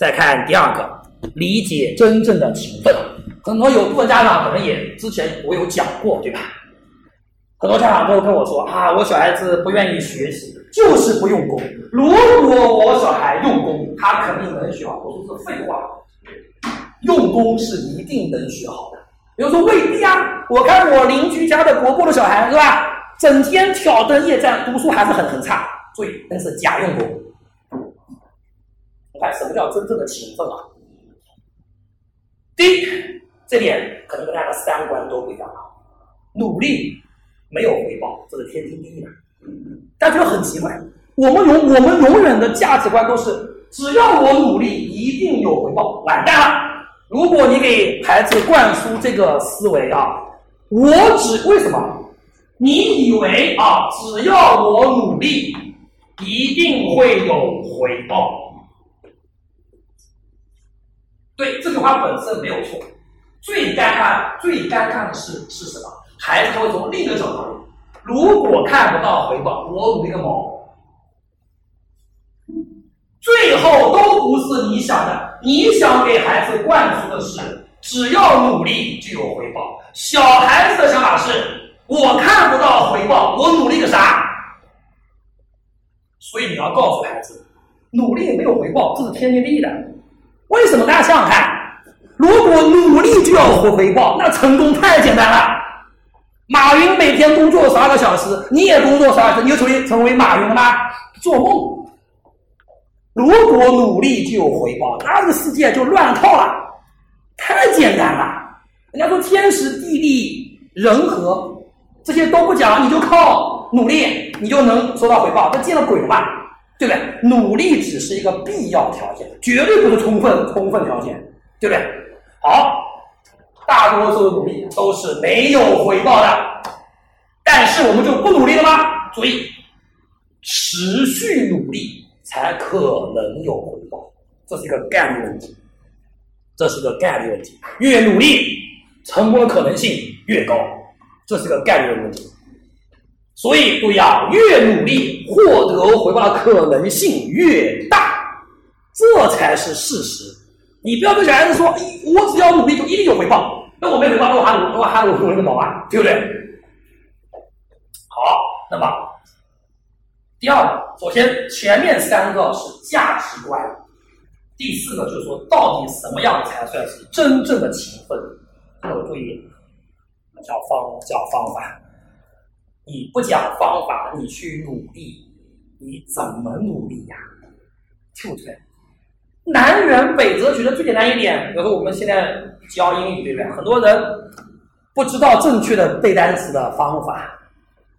再看第二个，理解真正的勤奋。很多有部分家长可能也之前我有讲过，对吧？很多家长都跟我说啊，我小孩子不愿意学习，就是不用功。如果我小孩用功，他肯定能学好。我说是废话，用功是一定能学好的。比如说未必啊，我看我邻居家的伯伯的小孩是吧，整天挑灯夜战，读书还是很很差。注意，那是假用功。什么叫真正的勤奋啊？第一，这点可能跟大家的三观都不一样啊。努力没有回报，这是天经地义的。大家觉得很奇怪，我们永我们永远的价值观都是，只要我努力，一定有回报。完蛋了！如果你给孩子灌输这个思维啊，我只为什么？你以为啊，只要我努力，一定会有回报？对，这句话本身没有错。最尴尬、最尴尬的是是什么？孩子会从另一个角度，如果看不到回报，我努力个毛！最后都不是你想的，你想给孩子灌输的是，只要努力就有回报。小孩子的想法是，我看不到回报，我努力个啥？所以你要告诉孩子，努力没有回报，这是天经地义的。为什么？大家想想看，如果努力就要回回报，那成功太简单了。马云每天工作十二个小时，你也工作十二小时，你就成为成为马云了吗？做梦！如果努力就有回报，那这个世界就乱套了，太简单了。人家说天时地利人和这些都不讲，你就靠努力，你就能收到回报，这见了鬼了吧？对不对？努力只是一个必要条件，绝对不是充分充分条件，对不对？好，大多数的努力都是没有回报的，但是我们就不努力了吗？注意，持续努力才可能有回报，这是一个概率问题，这是个概率问题，越努力，成功的可能性越高，这是个概率问题。所以注意啊，越努力获得回报的可能性越大，这才是事实。你不要跟小孩子说，我只要努力就一定有回报。那我没回报，那我还努，我还努努力个毛啊，对不对？好，那么第二个，首先前面三个是价值观，第四个就是说，到底什么样才算是真正的勤奋？要注意，叫方叫方法。你不讲方法，你去努力，你怎么努力呀？对不对？南辕北辙，举的最简单一点，比如说我们现在教英语，对不对？很多人不知道正确的背单词的方法，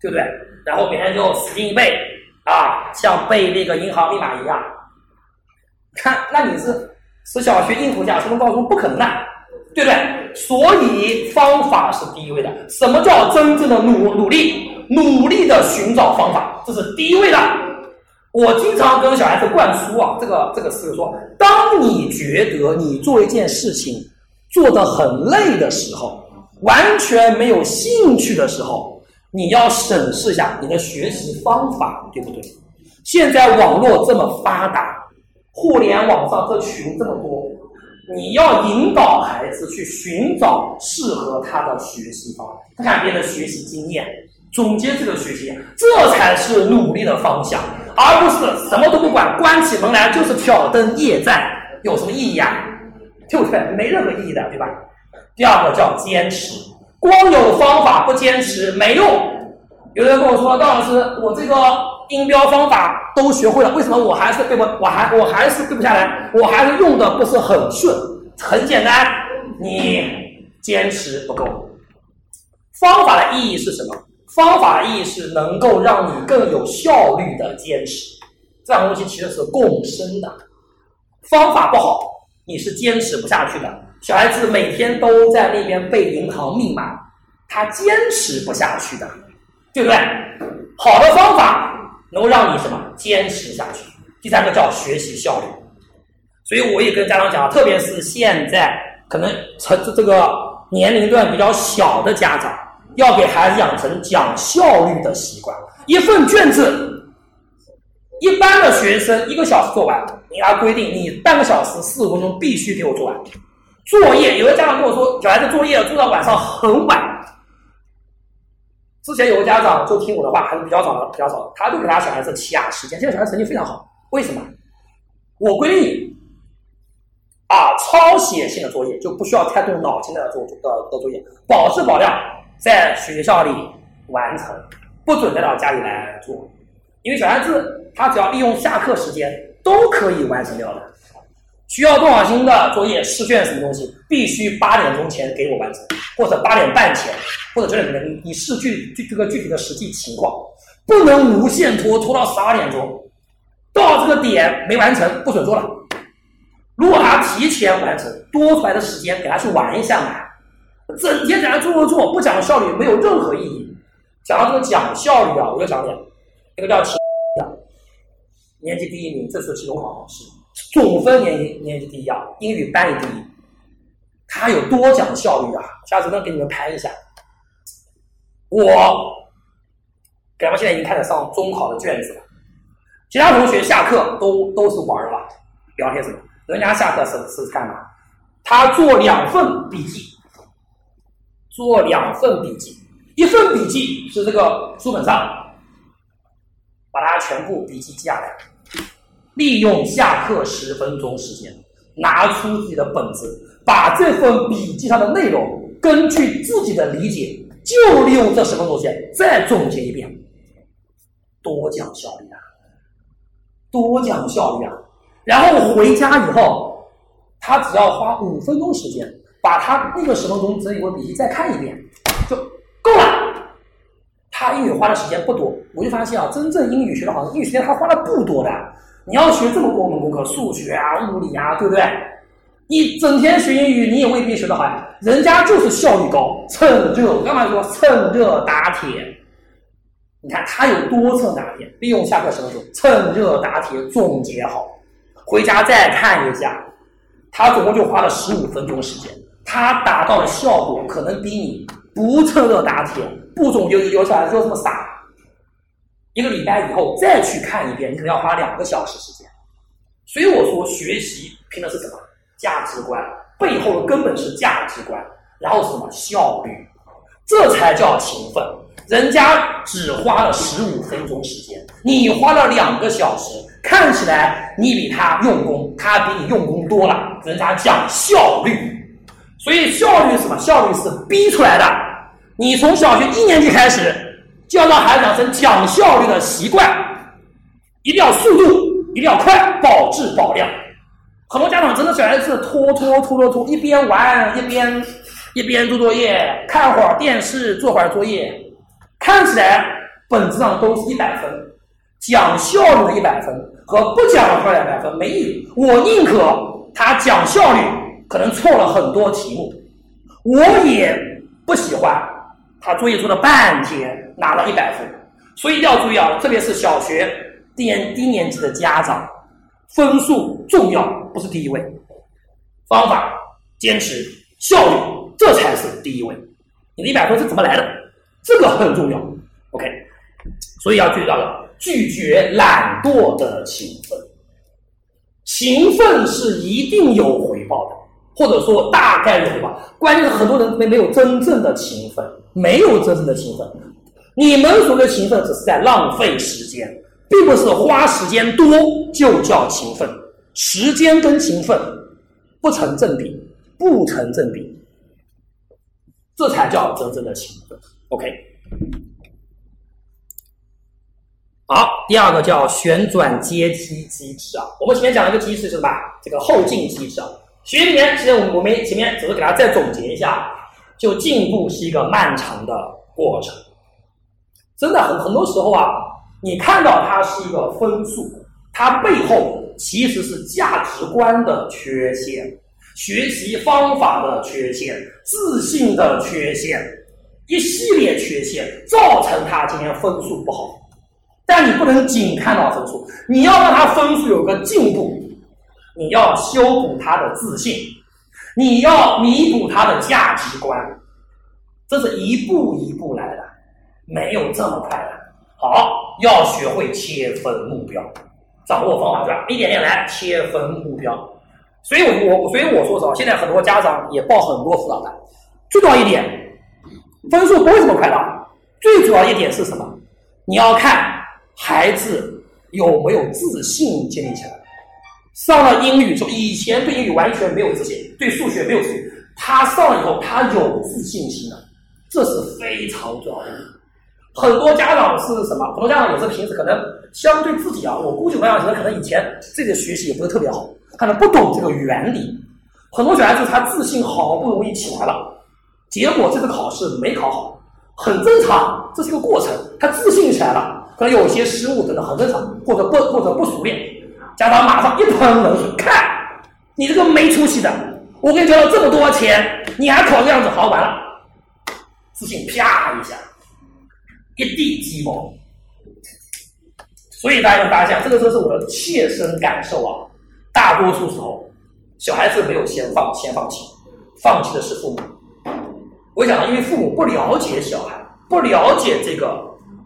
对不对？然后每天就死记硬背啊，像背那个银行密码一样。看，那你是是小学应付下，初中、高中不可能的，对不对？所以方法是第一位的。什么叫真正的努努力？努力的寻找方法，这是第一位的。我经常跟小孩子灌输啊，这个这个思路说：当你觉得你做一件事情做得很累的时候，完全没有兴趣的时候，你要审视一下你的学习方法对不对？现在网络这么发达，互联网上这群这么多，你要引导孩子去寻找适合他的学习方法，看看别人的学习经验。总结这个学习，这才是努力的方向，而不是什么都不管，关起门来就是挑灯夜战，有什么意义啊？对不对？没任何意义的，对吧？第二个叫坚持，光有方法不坚持没用。有人跟我说：“高老师，我这个音标方法都学会了，为什么我还是背不？我还我还是背不下来？我还是用的不是很顺？很简单，你坚持不够。方法的意义是什么？”方法意识能够让你更有效率的坚持，这样东西其实是共生的。方法不好，你是坚持不下去的。小孩子每天都在那边背银行密码，他坚持不下去的，对不对？好的方法能够让你什么坚持下去。第三个叫学习效率，所以我也跟家长讲，特别是现在可能成这个年龄段比较小的家长。要给孩子养成讲效率的习惯。一份卷子，一般的学生一个小时做完，你给他规定，你半个小时四十分钟必须给我做完作业。有的家长跟我说，小孩子作业做到晚上很晚。之前有个家长就听我的话，还是比较早的，比较早，他就给他小孩子掐时间，现在小孩成绩非常好。为什么？我规定啊，抄写性的作业就不需要太动脑筋的做的的作业，保质保量在学校里完成，不准带到家里来做。因为小孩子他只要利用下课时间都可以完成掉的。需要多少心的作业、试卷什么东西，必须八点钟前给我完成，或者八点半前，或者九点钟，你你视具具这个具体的实际情况，不能无限拖，拖到十二点钟，到这个点没完成不准做了。如果他提前完成，多出来的时间给他去玩一下嘛，整天在那做做做，不讲效率没有任何意义。讲到这个讲效率啊，我就讲讲，一个叫秦的，年级第一名，这次期中考考试。总分年级年级第一啊，英语班里第一，他有多讲效率啊！下次能给你们拍一下。我，咱们现在已经开始上中考的卷子了，其他同学下课都都是玩了，聊天什么？人家下课是是干嘛？他做两份笔记，做两份笔记，一份笔记是这个书本上，把它全部笔记记下来。利用下课十分钟时间，拿出自己的本子，把这份笔记上的内容，根据自己的理解，就利用这十分钟时间再总结一遍。多讲效率啊！多讲效率啊！然后回家以后，他只要花五分钟时间，把他那个十分钟整理过笔记再看一遍，就够了。他英语花的时间不多，我就发现啊，真正英语学的好，英语时间他花的不多的。你要学这么多门功课，数学啊、物理啊，对不对？你整天学英语，你也未必学得好呀。人家就是效率高，趁热，我干嘛说趁热打铁？你看他有多趁打铁，利用下课时候趁热打铁总结好，回家再看一下，他总共就花了十五分钟时间，他达到的效果可能比你不趁热打铁、不总结有小孩就这么傻。一个礼拜以后再去看一遍，你可能要花两个小时时间。所以我说，学习拼的是什么？价值观背后的根本是价值观，然后是什么？效率，这才叫勤奋。人家只花了十五分钟时间，你花了两个小时，看起来你比他用功，他比你用功多了。人家讲效率，所以效率是什么？效率是逼出来的。你从小学一年级开始。就要让孩子养成讲效率的习惯，一定要速度，一定要快，保质保量。很多家长真的小孩子拖拖拖拖拖，一边玩一边一边做作业，看会儿电视，做会儿作业，看起来本质上都是一百分，讲效率的一百分和不讲效率一百分没意义。我宁可他讲效率，可能错了很多题目，我也不喜欢。他作业做了半天，拿了一百分，所以一定要注意啊！特别是小学低年低年级的家长，分数重要，不是第一位，方法、坚持、效率，这才是第一位。你的一百分是怎么来的？这个很重要。OK，所以要注意到了，拒绝懒惰的勤奋，勤奋是一定有回报的。或者说大概率对吧，关键是很多人没没有真正的勤奋，没有真正的勤奋。你们所谓的勤奋，只是在浪费时间，并不是花时间多就叫勤奋。时间跟勤奋不成正比，不成正比，这才叫真正的勤奋。OK，好，第二个叫旋转阶梯机制啊。我们前面讲了一个机制是什么？这个后进机制啊。学里面，其实我们我们前面只是给大家再总结一下，就进步是一个漫长的过程。真的很很多时候啊，你看到它是一个分数，它背后其实是价值观的缺陷、学习方法的缺陷、自信的缺陷，一系列缺陷造成他今天分数不好。但你不能仅看到分数，你要让他分数有个进步。你要修补他的自信，你要弥补他的价值观，这是一步一步来的，没有这么快的。好，要学会切分目标，掌握方法，对吧？一点点来切分目标。所以，我我所以我说实话，现在很多家长也报很多辅导班，最重要一点，分数不会这么快的。最主要一点是什么？你要看孩子有没有自信建立起来。上了英语之后，以前对英语完全没有自信，对数学没有自信。他上了以后，他有自信心了，这是非常重要的。很多家长是什么？很多家长也是平时可能相对自己啊，我估计我想可能可能以前自己的学习也不是特别好，可能不懂这个原理。很多小孩子他自信好不容易起来了，结果这次考试没考好，很正常，这是一个过程。他自信起来了，可能有些失误，等等很正常，或者不或者不熟练。家长马上一盆冷水，看你这个没出息的，我给你交了这么多钱，你还考这样子，好完了，自信啪一下，一地鸡毛。所以大家会发现，这个这是我的切身感受啊。大多数时候，小孩子没有先放先放弃，放弃的是父母。我想，因为父母不了解小孩，不了解这个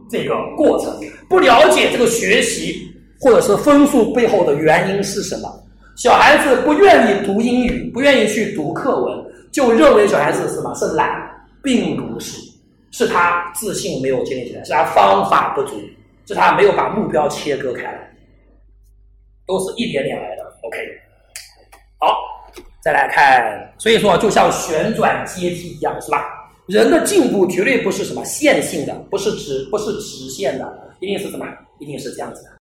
这个过程，不了解这个学习。或者是分数背后的原因是什么？小孩子不愿意读英语，不愿意去读课文，就认为小孩子是什么是懒，并不是，是他自信没有建立起来，是他方法不足，是他没有把目标切割开来，都是一点点来的。OK，好，再来看，所以说就像旋转阶梯一样，是吧？人的进步绝对不是什么线性的，不是直，不是直线的，一定是什么？一定是这样子的。